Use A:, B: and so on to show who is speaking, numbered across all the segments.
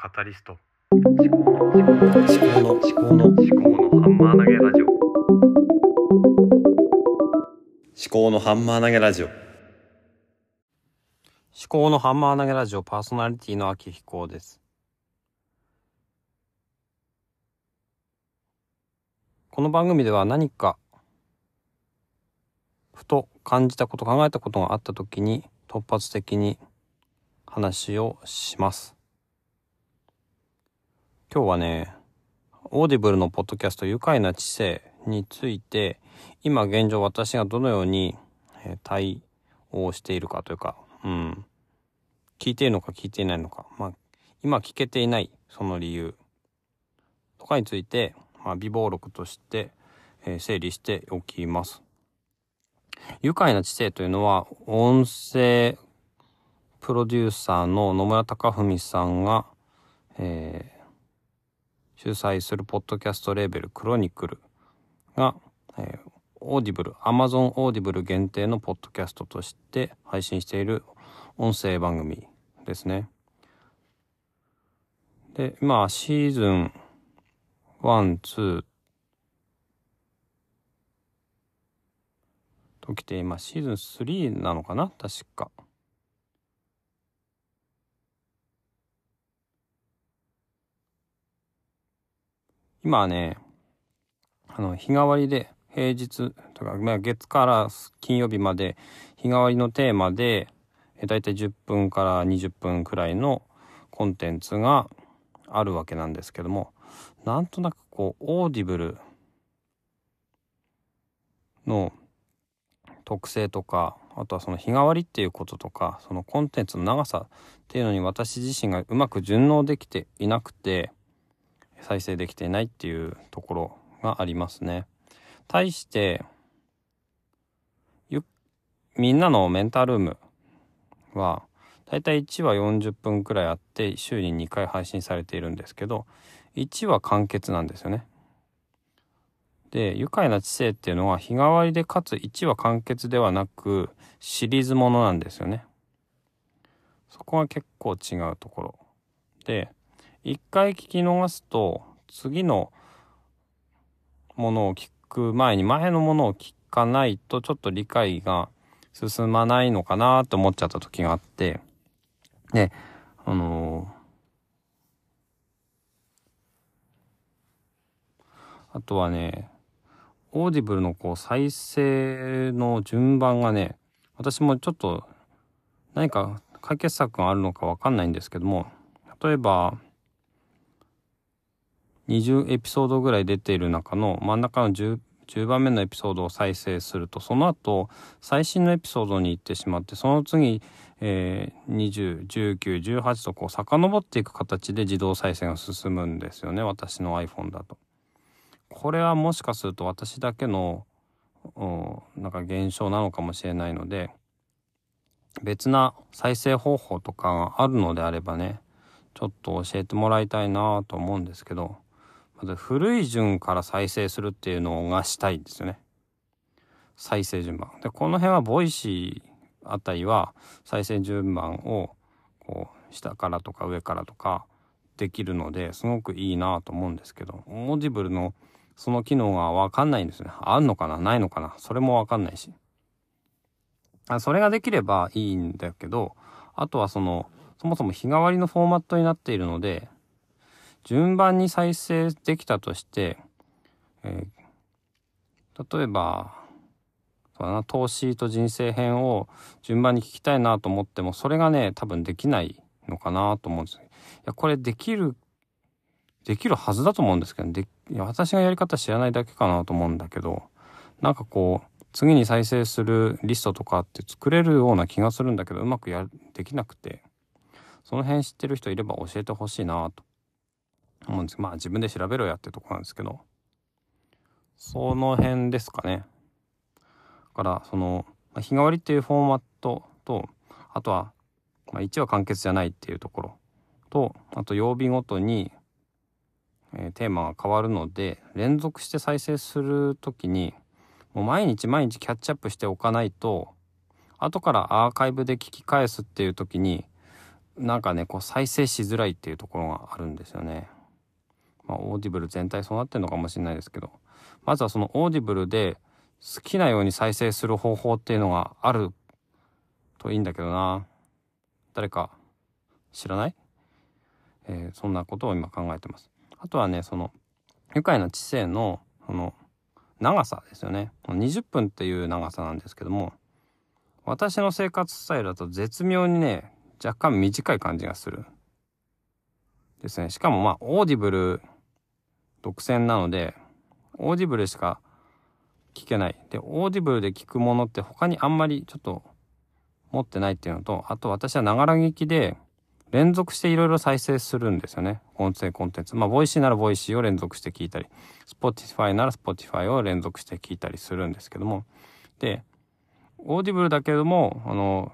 A: カタリスト思考の思考の
B: 思考の思考の思
A: 思考のハンマー投げラジオ
B: 考のハンマー投げラジオ
C: 思考のハンマー投げラジオパーソナリティの秋彦です。この番組では何かふと感じたこと考えたことがあった時に突発的に話をします。今日はね、オーディブルのポッドキャスト愉快な知性について今現状私がどのように対応しているかというか、うん、聞いているのか聞いていないのか、まあ、今聞けていないその理由。とかについて、まあ、備忘録として、え整理しておきます。愉快な知性というのは音声プロデューサーの野村貴文さんが、えー主催するポッドキャストレーベルクロニクルが、えーオーディブル、アマゾンオーディブル限定のポッドキャストとして配信している音声番組ですね。で、今、シーズン1、2ときて、今、シーズン3なのかな？確か。今はね、あの、日替わりで、平日とか、まあ、月から金曜日まで日替わりのテーマでえだいたい10分から20分くらいのコンテンツがあるわけなんですけどもなんとなくこうオーディブルの特性とかあとはその日替わりっていうこととかそのコンテンツの長さっていうのに私自身がうまく順応できていなくて再生できていないっていうところがありますね。対してみんなのメンタルームはだいたい1話40分くらいあって週に2回配信されているんですけど1話完結なんですよね。で愉快な知性っていうのは日替わりでかつ1話完結ではなくシリーズものなんですよね。そこが結構違うところ。で1回聞き逃すと次のものを聞く前に前のものを聞かないとちょっと理解が進まないのかなと思っちゃった時があってであのーあとはねオーディブルのこう再生の順番がね私もちょっと何か解決策があるのかわかんないんですけども例えば20エピソードぐらい出ている中の真ん中の 10, 10番目のエピソードを再生するとその後最新のエピソードに行ってしまってその次、えー、201918とこう遡っていく形で自動再生が進むんですよね私の iPhone だと。これはもしかすると私だけのなんか現象なのかもしれないので別な再生方法とかがあるのであればねちょっと教えてもらいたいなと思うんですけどまず古い順から再生するっていうのがしたいんですよね。再生順番。で、この辺はボイシーあたりは再生順番をこう下からとか上からとかできるのですごくいいなと思うんですけど、オーディブルのその機能がわかんないんですね。あんのかな？ないのかな？それもわかんないし。それができればいいんだけど、あとはその、そもそも日替わりのフォーマットになっているので、順番に再生できたとして、えー例えばそうな投資と人生編を順番に聞きたいなと思ってもそれがね多分できないのかなと思うんです。いやこれできるできるはずだと思うんですけどでいや私がやり方知らないだけかなと思うんだけどなんかこう次に再生するリストとかって作れるような気がするんだけどうまくやできなくてその辺知ってる人いれば教えてほしいなと。思うんですまあ自分で調べろやってとこなんですけどその辺ですかねからその、日替わりっていうフォーマットとあとは、まあ、1話完結じゃないっていうところとあと曜日ごとに、えーテーマが変わるので連続して再生する時にもう毎日毎日キャッチアップしておかないと後からアーカイブで聞き返すっていう時になんかねこう再生しづらいっていうところがあるんですよね。まあ、オーディブル全体そうなってるのかもしれないですけど。まずはそのオーディブルで好きなように再生する方法っていうのがあるといいんだけどな。誰か知らない、えー、そんなことを今考えてます。あとはねその愉快な知性のその長さですよね。20分っていう長さなんですけども。私の生活スタイルだと絶妙にね若干短い感じがする。ですね。しかもまあオーディブル独占なのでオーディブルしか聞けない。でオーディブルで聞くものって他にあんまりちょっと持ってないっていうのとあと私はながら聞きで連続していろいろ再生するんですよね。音声コンテンツ。まあボイシーならボイシーを連続して聞いたり Spotify なら Spotify を連続して聞いたりするんですけども。でオーディブルだけれどもあの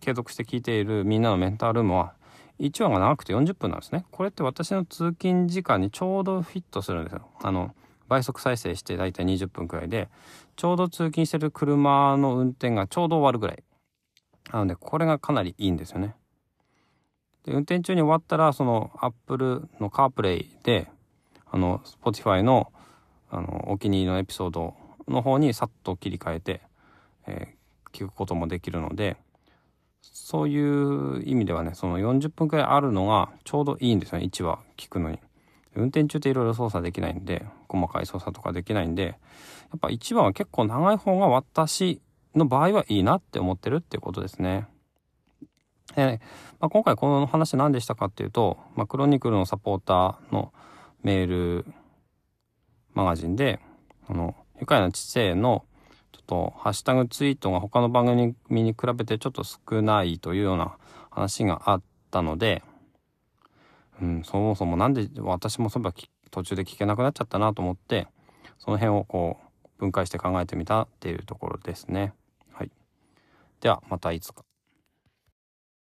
C: 継続して聞いているみんなのメンタルームは1話が長くて40分なんですね。これって私の通勤時間にちょうどフィットするんですよ。あの倍速再生してだいたい20分くらいでちょうど通勤してる車の運転がちょうど終わるぐらい。なのでこれがかなりいいんですよね。で運転中に終わったらその Apple の CarPlay であの Spotify のあのお気に入りのエピソードの方にさっと切り替えて、えー、聞くこともできるのでそういう意味ではねその40分くらいあるのがちょうどいいんですよね1話聞くのに。運転中っていろいろ操作できないんで細かい操作とかできないんでやっぱ1番は結構長い方が私の場合はいいなって思ってるってことですね。でまあ、今回この話何でしたかっていうと、まあ、クロニクルのサポーターのメールマガジンであの愉快な知性のちょっとハッシュタグツイートが他の番組に比べてちょっと少ないというような話があったのでうん、そもそもなんで私もそういえば途中で聞けなくなっちゃったなと思ってその辺をこう分解して考えてみたっていうところですね。はい、ではまたいつか。